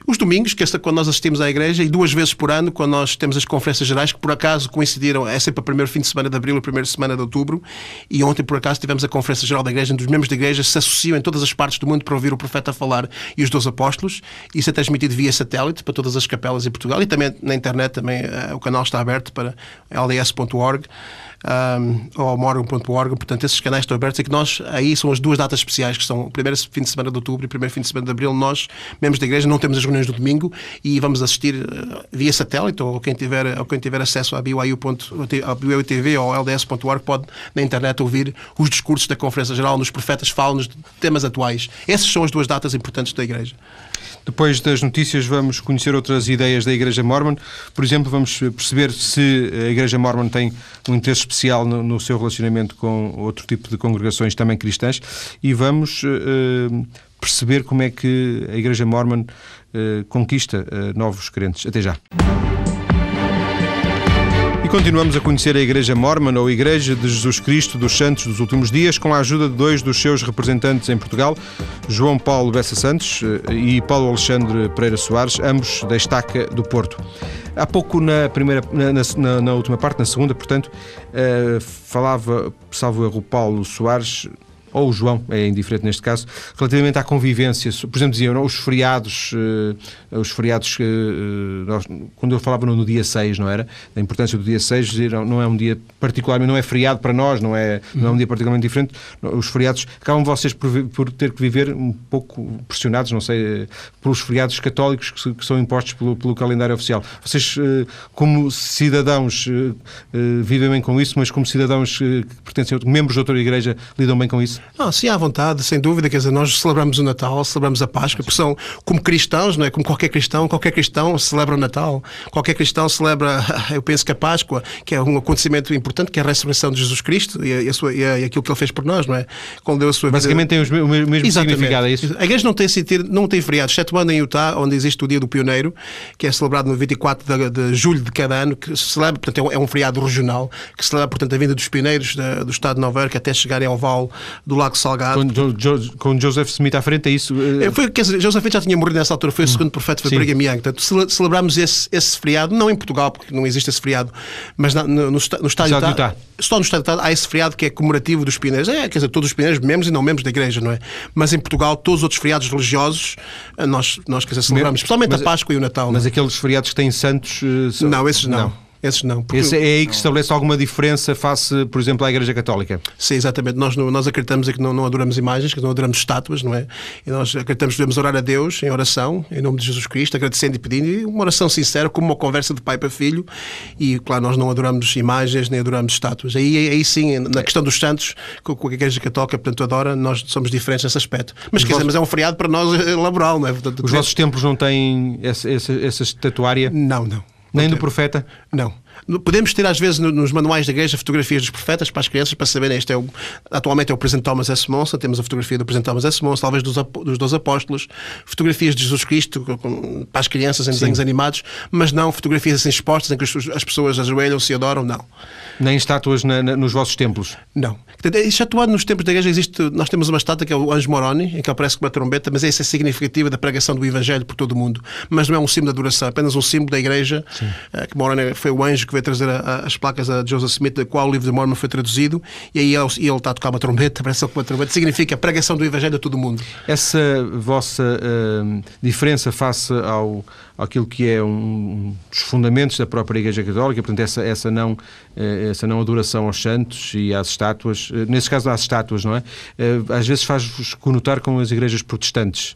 os domingos, que é quando nós assistimos à igreja, e duas vezes por ano, quando nós temos as conferências gerais, que por acaso coincidiram, é sempre o primeiro fim de semana de abril e a primeira semana de outubro, e ontem por acaso tivemos a conferência geral da igreja, onde os membros da igreja se associam em todas as partes do mundo para ouvir o profeta falar e os dois apóstolos. Isso é transmitido via satélite para todas as capelas em Portugal e também na internet, também uh, o canal está aberto para lds.org. um, ou morgan.org, portanto, esses canais estão abertos e que nós, aí são as duas datas especiais, que são o primeiro fim de semana de outubro e o primeiro fim de semana de abril, nós, membros da igreja, não temos as reuniões do domingo e vamos assistir uh, via satélite, ou quem tiver, ou quem tiver acesso à BYU, TV ou LDS.org pode, na internet, ouvir os discursos da Conferência Geral, nos profetas falam-nos de temas atuais. Essas são as duas datas importantes da igreja. Depois das notícias, vamos conhecer outras ideias da Igreja Mormon. Por exemplo, vamos perceber se a Igreja Mormon tem um interesse especial no, no seu relacionamento com outro tipo de congregações também cristãs e vamos uh, perceber como é que a Igreja Mormon conquista uh, novos crentes. Até já. Continuamos a conhecer a Igreja Mormon ou Igreja de Jesus Cristo dos Santos dos Últimos Dias com a ajuda de dois dos seus representantes em Portugal, João Paulo Bessa Santos eh, e Paulo Alexandre Pereira Soares, ambos da Estaca do Porto. Há pouco, na, primeira, na, na, na última parte, na segunda, portanto, uh, falava, salvo erro, Paulo Soares ou o João, é indiferente neste caso, relativamente à convivência. Por exemplo, diziam os feriados, uh, os feriados, uh, nós, quando eu falava no, dia 6, não era? Da importância do dia 6, não é um dia particularmente, não é feriado para nós, não é, não é um dia particularmente diferente. Os feriados, acabam vocês por, por ter que viver um pouco pressionados, não sei, pelos feriados católicos que, que são impostos pelo, pelo, calendário oficial. Vocês, como cidadãos, vivem bem com isso, mas como cidadãos que pertencem a membros de outra igreja, lidam bem com isso? Sim, à vontade, sem dúvida. Quer dizer, nós celebramos o Natal, celebramos a Páscoa, porque são como cristãos, não é? Como qualquer cristão, qualquer cristão celebra o Natal. Qualquer cristão celebra, eu penso que a Páscoa, que é um acontecimento importante, que é a ressurreição de Jesus Cristo e, a sua, e, a, e aquilo que ele fez por nós, não é? Quando deu a sua Basicamente vida... tem o mesmo Exatamente. significado, é isso? A igreja não tem sentido, não tem feriado, excetuando em Utah, onde existe o Dia do Pioneiro, que é celebrado no 24 de, de julho de cada ano, que se celebra, portanto, é um, é feriado regional, que celebra, portanto, a vinda dos pioneiros da, do estado de Nova Iorque até chegarem ao vale do Lago Salgado. Com, jo, com Joseph Smith à frente, é isso? É, foi, quer dizer, Joseph Smith já tinha morrido nessa altura, foi o segundo profeta, foi Brigham Young. Portanto, celebramos esse, esse feriado, não em Portugal, porque não existe esse feriado, mas no, no, no estádio Utah. Só no estádio Utah há esse feriado que é comemorativo dos pioneiros. É, quer dizer, todos os pioneiros, membros e não membros da igreja, não é? Mas em Portugal, todos os outros feriados religiosos, eh, nós, nós quer dizer, celebramos, especialmente a Páscoa e o Natal. Mas é? aqueles feriados que têm santos. Uh, são... Não, esses não. não. Esses não. Esse é aí que estabelece alguma diferença face, por exemplo, à Igreja Católica? Sim, exatamente. Nós, nós acreditamos que não, não adoramos imagens, que não adoramos estátuas, não é? E nós acreditamos que devemos orar a Deus em oração, em nome de Jesus Cristo, agradecendo e pedindo, e uma oração sincera, como uma conversa de pai para filho. E, claro, nós não adoramos imagens, nem adoramos estátuas. Aí, aí sim, na questão dos santos, com a Igreja Católica, portanto, adora, nós somos diferentes nesse aspecto. Mas, quer vossos... dizer, mas é um feriado para nós eh, laboral, não é? Portanto, Os vossos templos não têm essa, essa, essa estatuária? Não, não. Nem do profeta? Não. Podemos ter, às vezes, nos manuais da igreja fotografias dos profetas para as crianças, para saberem. Este é o, atualmente é o Presidente Thomas S. Monson, temos a fotografia do Presidente Thomas S. Monson, talvez dos, dos dois apóstolos, fotografias de Jesus Cristo para as crianças em desenhos Sim. animados, mas não fotografias assim expostas em que as pessoas ajoelham-se adoram, não. Nem estátuas na, na, nos vossos templos? Não. Excetuando nos templos da igreja, existe, nós temos uma estátua que é o Anjo Moroni, em que aparece com uma trombeta, mas essa é significativa da pregação do Evangelho por todo o mundo. Mas não é um símbolo da adoração, é apenas um símbolo da igreja, Sim. Eh, que Moroni foi o anjo que veio trazer a, as placas a Joseph Smith, da qual o livro de Mormon foi traduzido, e aí ele, ele está a tocar uma trombeta, aparece com uma trombeta, significa a pregação do Evangelho a todo mundo. Essa vossa uh, diferença face ao aquilo que é um dos fundamentos da própria Igreja Católica, portanto, essa, essa, não, eh, essa não adoração aos santos e às estátuas, eh, nesse caso às estátuas, não é? Eh, às vezes faz-vos conotar com as igrejas protestantes.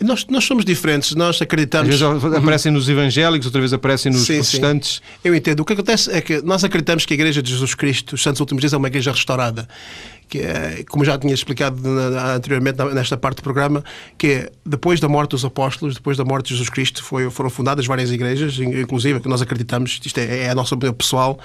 Nós, nós somos diferentes, nós acreditamos. Às vezes aparecem nos evangélicos, outra vez aparecem nos sim, protestantes. Sim. Eu entendo. O que acontece é que nós acreditamos que a Igreja de Jesus Cristo, os Santos Últimos Dias, é uma igreja restaurada que é, como já tinha explicado anteriormente nesta parte do programa, que é, depois da morte dos apóstolos, depois da morte de Jesus Cristo, foi, foram fundadas várias igrejas, inclusive que nós acreditamos, isto é, é a nossa opinião pessoal,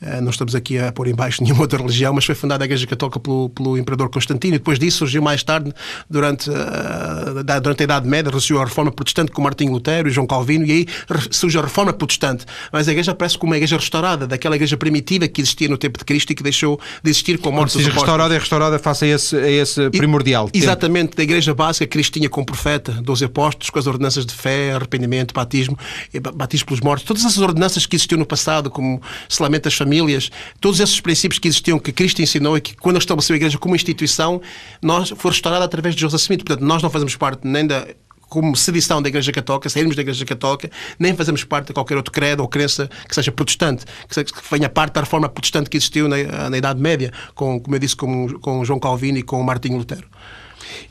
eh, não estamos aqui a pôr em baixo nenhuma outra religião, mas foi fundada a Igreja Católica pelo, pelo Imperador Constantino, e depois disso surgiu mais tarde, durante, uh, durante a Idade Média, surgiu a Reforma Protestante com Martinho Lutero e João Calvino, e aí surge a Reforma Protestante. Mas a Igreja parece como uma igreja restaurada, daquela igreja primitiva que existia no tempo de Cristo e que deixou de existir com a morte dos apóstolos restaurada é restaurada face a esse, a esse primordial. E, exatamente, da igreja básica cristinha com profeta, 12 apóstolos, com as ordenanças de fé, arrependimento, batismo, batismo pelos mortos, todas essas ordenanças que existiam no passado, como selamento das famílias, todos esses princípios que existiam, que Cristo ensinou e que quando estabeleceu a igreja como instituição, nós foi restaurada através de Joseph Smith. Portanto, nós não fazemos parte nem da como sedição da Igreja Católica, sairmos da Igreja Católica, nem fazemos parte de qualquer outro credo ou crença que seja protestante, que, seja, que venha parte da reforma protestante que existiu na, na Idade Média, com, como eu disse, com, com João Calvino e com Martinho Lutero.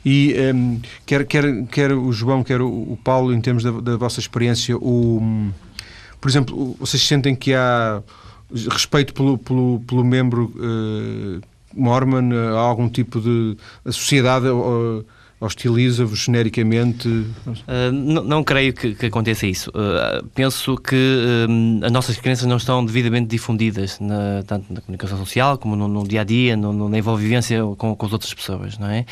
E um, quer, quer, quer o João, quer o, o Paulo, em termos da, da vossa experiência, o, por exemplo, vocês sentem que há respeito pelo, pelo, pelo membro uh, Mormon, há algum tipo de. A sociedade. Uh, hostiliza-vos genericamente? Uh, não, não, creio que, que aconteça isso. Uh, penso que uh, as nossas crenças não estão devidamente difundidas, na, tanto na comunicação social como no, no dia a dia, no, no, na envolvência com, com as outras pessoas, não é?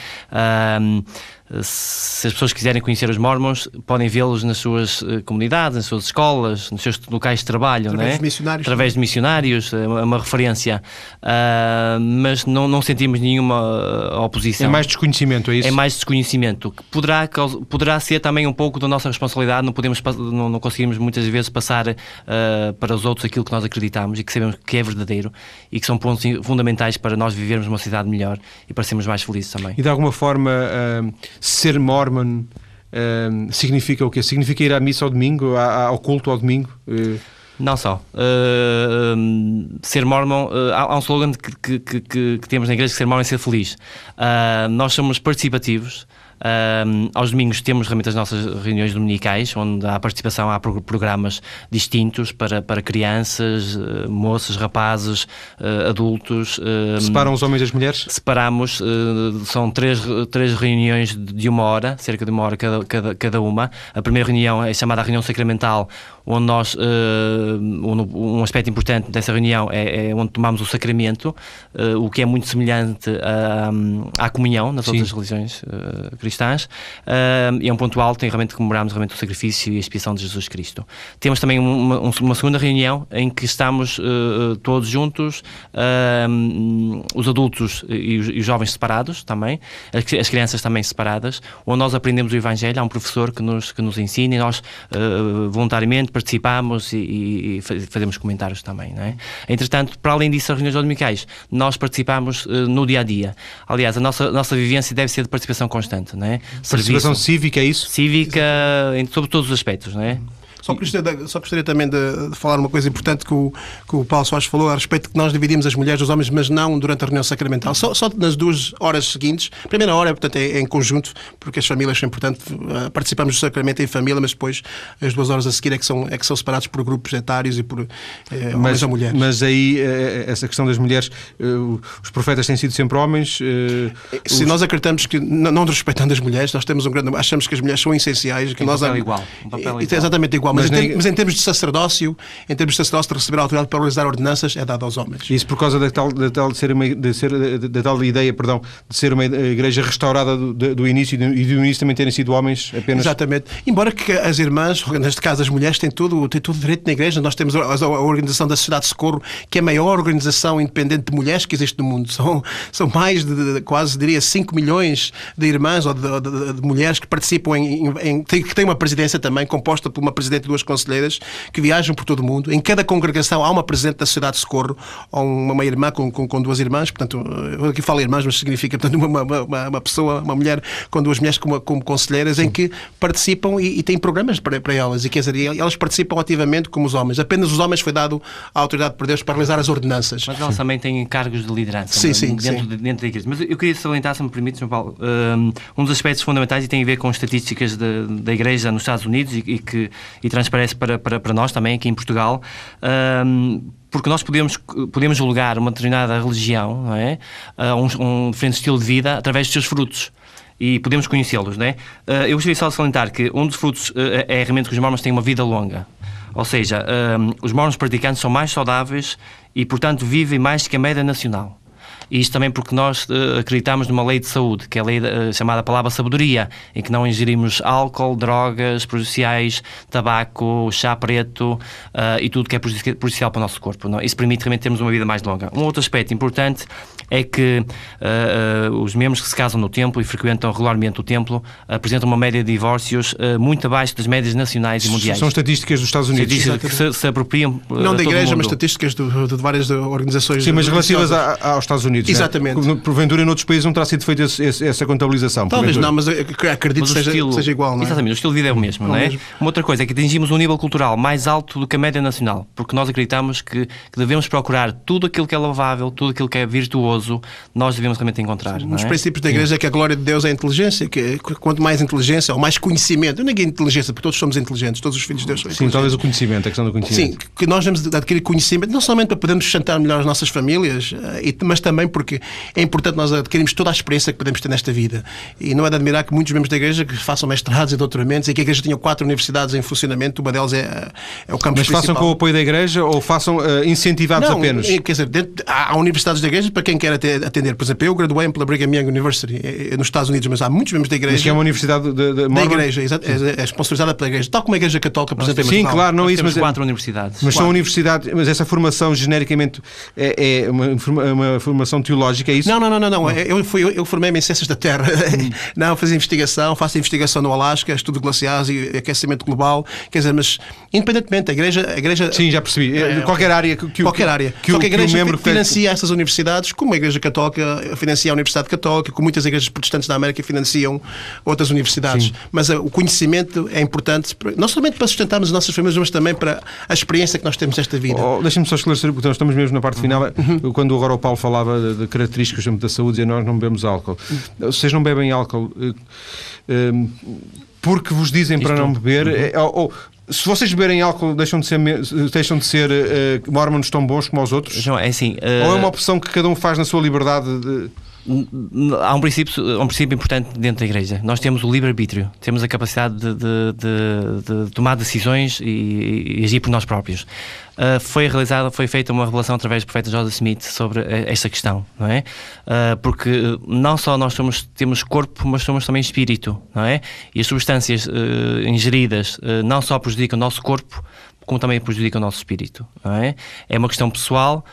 Se as pessoas quiserem conhecer os mormons, podem vê-los nas suas uh, comunidades, nas suas escolas, nos seus locais de trabalho, através é? de missionários, através de missionários, é uma, uma referência, uh, mas não, não sentimos nenhuma ah, oposição. É mais desconhecimento, é isso? É mais desconhecimento, que poderá, poderá ser também um pouco da nossa responsabilidade, não podemos não, não conseguimos muitas vezes passar uh, para os outros aquilo que nós acreditamos e que sabemos que é verdadeiro e que são pontos fundamentais para nós vivermos uma cidade melhor e para sermos mais felizes também. E de alguma forma ser mormon uh, significa o quê? Significa ir à missa ao domingo, ao culto ao domingo? Uh... Não só. Uh, ser mormon, uh, há, um slogan que, que, que, que, temos na igreja que ser mormon é ser feliz. Uh, nós somos participativos, Uh, aos domingos temos realmente as nossas reuniões dominicais, onde há participação, há programas distintos para, para crianças, uh, moças, rapazes, uh, adultos. Separam os homens das mulheres? Separamos, ah, são três, três reuniões de uma hora, cerca de uma hora cada, cada, cada uma. A primeira reunião é chamada a reunião sacramental, onde nós, um aspecto importante dessa reunião é, é onde tomamos o sacramento, o que é muito semelhante à, à comunhão nas Sim. outras religiões cristãs cristãs, uh, é um ponto alto em realmente comemorarmos realmente o sacrifício e a expiação de Jesus Cristo. Temos também uma, uma segunda reunião em que estamos uh, todos juntos, uh, os adultos e os, e os, jovens separados também, as, as, crianças também separadas, onde nós aprendemos o Evangelho, há um professor que nos, que nos ensina e nós voluntariamente participamos e, e, fazemos comentários também. Não é? Entretanto, para além disso, as reuniões dominicais, nós participamos no dia a dia. Aliás, a nossa, nossa vivência deve ser de participação constante não é? Participação cívica, é isso? Cívica, em, sobre todos os aspectos, não é? Só gostaria, só gostaria também de, de, falar uma coisa importante que o, que o Paulo Soares falou a respeito de que nós dividimos as mulheres dos homens, mas não durante a reunião sacramental. Só, só nas duas horas seguintes. A primeira hora, portanto, é, é em conjunto, porque as famílias são importantes. Uh, participamos do sacramento em família, mas depois as duas horas a seguir é que são, é que são separados por grupos etários e por uh, homens ou mulheres. Mas aí, uh, essa questão das mulheres, os profetas têm sido sempre homens? Se os... nós acreditamos que, não, não respeitando as mulheres, nós temos um grande. achamos que as mulheres são essenciais. Que um nós, papel igual. Um papel igual. Exatamente igual mas, mas, em, mas, em, termos de sacerdócio, em termos de sacerdócio, de receber a autoridade para realizar ordenanças, é dado aos homens. Isso por causa da tal, da tal, ser uma, de ser, da tal ideia perdão, de ser uma igreja restaurada do, do início e do, e do início também terem sido homens apenas. Exatamente. Embora que as irmãs, neste caso as mulheres, têm tudo, têm tudo direito na igreja. Nós temos a, a Organização da Sociedade de Socorro, que é a maior organização independente de mulheres que existe no mundo. São, são mais de, de quase, diria, 5 milhões de irmãs ou de, de, de mulheres que participam em, em, que têm uma presidência também composta por uma presidente duas conselheiras que viajam por todo o mundo. Em cada congregação há uma presidente da Sociedade de Socorro ou uma irmã com, com, com duas irmãs. Portanto, eu aqui falo irmãs, mas significa portanto, uma, uma, uma pessoa, uma mulher com duas mulheres como, como conselheiras, em que participam e, e têm programas para, para elas. E quer dizer, elas participam ativamente como os homens. Apenas os homens foi dado a autoridade por Deus para realizar as ordenanças. Mas elas também têm cargos de liderança sim, sim, dentro, sim. De, dentro da igreja. Mas eu queria salientar, se me permite, João Paulo, um dos aspectos fundamentais e tem a ver com estatísticas de, da igreja nos Estados Unidos e, e que e transparece para, para, para nós também aqui em Portugal. Um, porque nós podemos, podemos julgar uma determinada religião, não é? Uh, um, um, diferente estilo de vida através dos seus frutos. E podemos conhecê-los, é? Uh, eu gostaria só de salientar que um dos frutos uh, é realmente que os mormons têm uma vida longa. Ou seja, os mormons praticantes são mais saudáveis e, portanto, vivem mais que a média nacional. E isto também porque nós uh, acreditamos numa lei de saúde, que é a lei uh, chamada palavra sabedoria, em que não ingerimos álcool, drogas prejudiciais, tabaco, chá preto uh, e tudo que é prejudicial para o nosso corpo. Não? Isso permite realmente termos uma vida mais longa. Um outro aspecto importante é que os membros que se casam no templo e frequentam regularmente o templo apresentam uma média de divórcios muito abaixo das médias nacionais e mundiais. São estatísticas dos Estados Unidos. Estatísticas que se, se apropriam. Não da Igreja, mas estatísticas de, de várias organizações. Sim, mas relativas a, aos Estados Unidos. Unidos. Exatamente. Né? Porventura, em outros países não terá sido feita essa contabilização. Talvez não, mas acredito que seja, estilo, seja igual. Não é? Exatamente, o estilo de vida é o mesmo, não, não é? Mesmo. Uma outra coisa é que atingimos um nível cultural mais alto do que a média nacional, porque nós acreditamos que, que devemos procurar tudo aquilo que é louvável, tudo aquilo que é virtuoso, nós devemos realmente encontrar. Um dos é? princípios da Igreja é que a glória de Deus é a inteligência, que quanto mais inteligência ou mais conhecimento, não é inteligência, porque todos somos inteligentes, todos os filhos de Deus são Sim, talvez o conhecimento, a questão do conhecimento. Sim, que nós devemos adquirir conhecimento, não somente para podermos sustentar melhor as nossas famílias, eh, mas também porque é importante nós adquirirmos toda a experiência que podemos ter nesta vida. E não é de admirar que muitos membros da Igreja que façam mestrados e doutoramentos e que a Igreja tenha quatro universidades em funcionamento, uma delas é, é o campus Mas façam com o apoio da Igreja ou façam uh, incentivados não, apenas? Quer dizer, dentro, há, há, universidades da Igreja para quem quer atender. Por exemplo, eu graduei pela Brigham Young University eh, nos Estados Unidos, mas há muitos membros da Igreja. Mas que é uma universidade de, de da Igreja, é, é sponsorizada pela Igreja, tal como a Igreja Católica, por exemplo, Sim, claro, não Nós isso, mas é- quatro universidades. Mas são universidades, mas essa formação genericamente é, é uma, uma, formação teológica, é isso? Não, não, não, não. não. Eu, fui, eu formei-me em Ciências da Terra. Hum. não, fiz investigação, faço investigação no Alasca, estudo glaciares e aquecimento global. Quer dizer, mas independentemente, a Igreja. A igreja Sim, já percebi. É, qualquer área que, que Qualquer área. Que, Só que a Igreja que membro financia essas universidades, como a Igreja Católica financia a Universidade Católica, como muitas igrejas protestantes da América financiam outras universidades. Sim. Mas uh, o conhecimento é importante, não somente para sustentarmos as nossas famílias, mas também para a experiência que nós temos nesta vida. Oh, Deixa-me só esclarecer, porque nós estamos mesmo na parte final. Uhum. Quando agora o Paulo falava de, de características da saúde, e nós não bebemos álcool. Vocês não bebem álcool uh, uh, porque vos dizem Isto para não beber, uhum. é, ou, ou, se vocês beberem álcool, deixam de ser, deixam de ser uh, mormons tão bons como os outros? João, é assim. Uh... Ou é uma opção que cada um faz na sua liberdade de há um princípio, um princípio importante dentro da Igreja. Nós temos o livre-arbítrio, temos a capacidade de, de, de, de tomar decisões e, e, agir por nós próprios. Uh, foi realizada, foi feita uma revelação através do profeta Joseph Smith sobre esta questão, não é? Uh, porque não só nós somos, temos corpo, mas somos também espírito, não é? E as substâncias uh, ingeridas não só prejudicam o nosso corpo, como também prejudicam o nosso espírito, não é? É uma questão pessoal,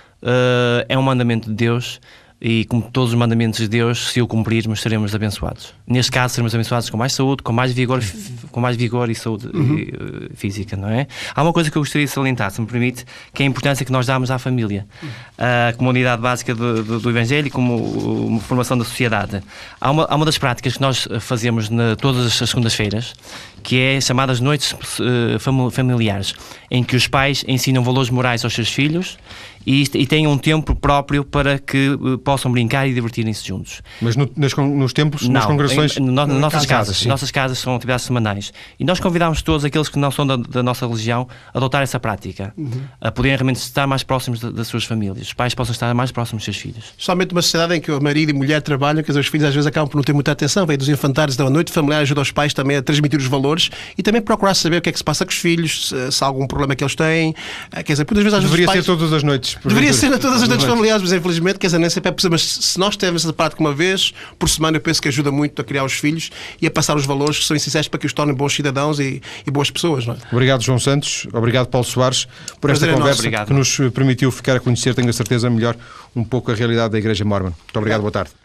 é um mandamento de Deus e como todos os mandamentos de Deus, se o cumprirmos, seremos abençoados. Neste caso, seremos abençoados com mais saúde, com mais vigor, com mais vigor e saúde uhum. uh, física, não é? Há uma coisa que eu gostaria de salientar, se me permite, que é a importância que nós damos à família, a comunidade básica do, do, do Evangelho como uma formação da sociedade. Há uma, há uma das práticas que nós fazemos na, todas as segundas-feiras, que é chamadas noites uh, familiares, em que os pais ensinam valores morais aos seus filhos e, e têm um tempo próprio para que uh, possam brincar e divertirem-se juntos. Mas no, nas, nos templos, não, nas congregações? Em, no, nas nossas casas. Sim. Nossas casas são atividades semanais. E nós convidamos todos aqueles que não são da, da nossa religião a adotar essa prática, uhum. a poderem realmente estar mais próximos de, das suas famílias. Os pais possam estar mais próximos dos seus filhos. Somente uma sociedade em que o marido e mulher trabalham, que os filhos às vezes acabam por não ter muita atenção, vem dos infantários da noite familiar, ajuda os pais também a transmitir os valores e também procurar saber o que é que se passa com os filhos, se, se há algum problema que eles têm. Eh, quer dizer, muitas vezes às Deveria vezes, ser pais... todas as noites. Deveria ser todas todas as noites familiares, mas infelizmente, quer dizer, nem sempre é possível. Mas se nós tivermos essa prática uma vez por semana, eu penso que ajuda muito a criar os filhos e a passar os valores que são essenciais para que os tornem bons cidadãos e, e boas pessoas. É? Obrigado, João Santos. Obrigado, Paulo Soares, por esta conversa que nos permitiu ficar a conhecer, tenho a certeza, melhor um pouco a realidade da Igreja Mormon. Muito obrigado, boa tarde.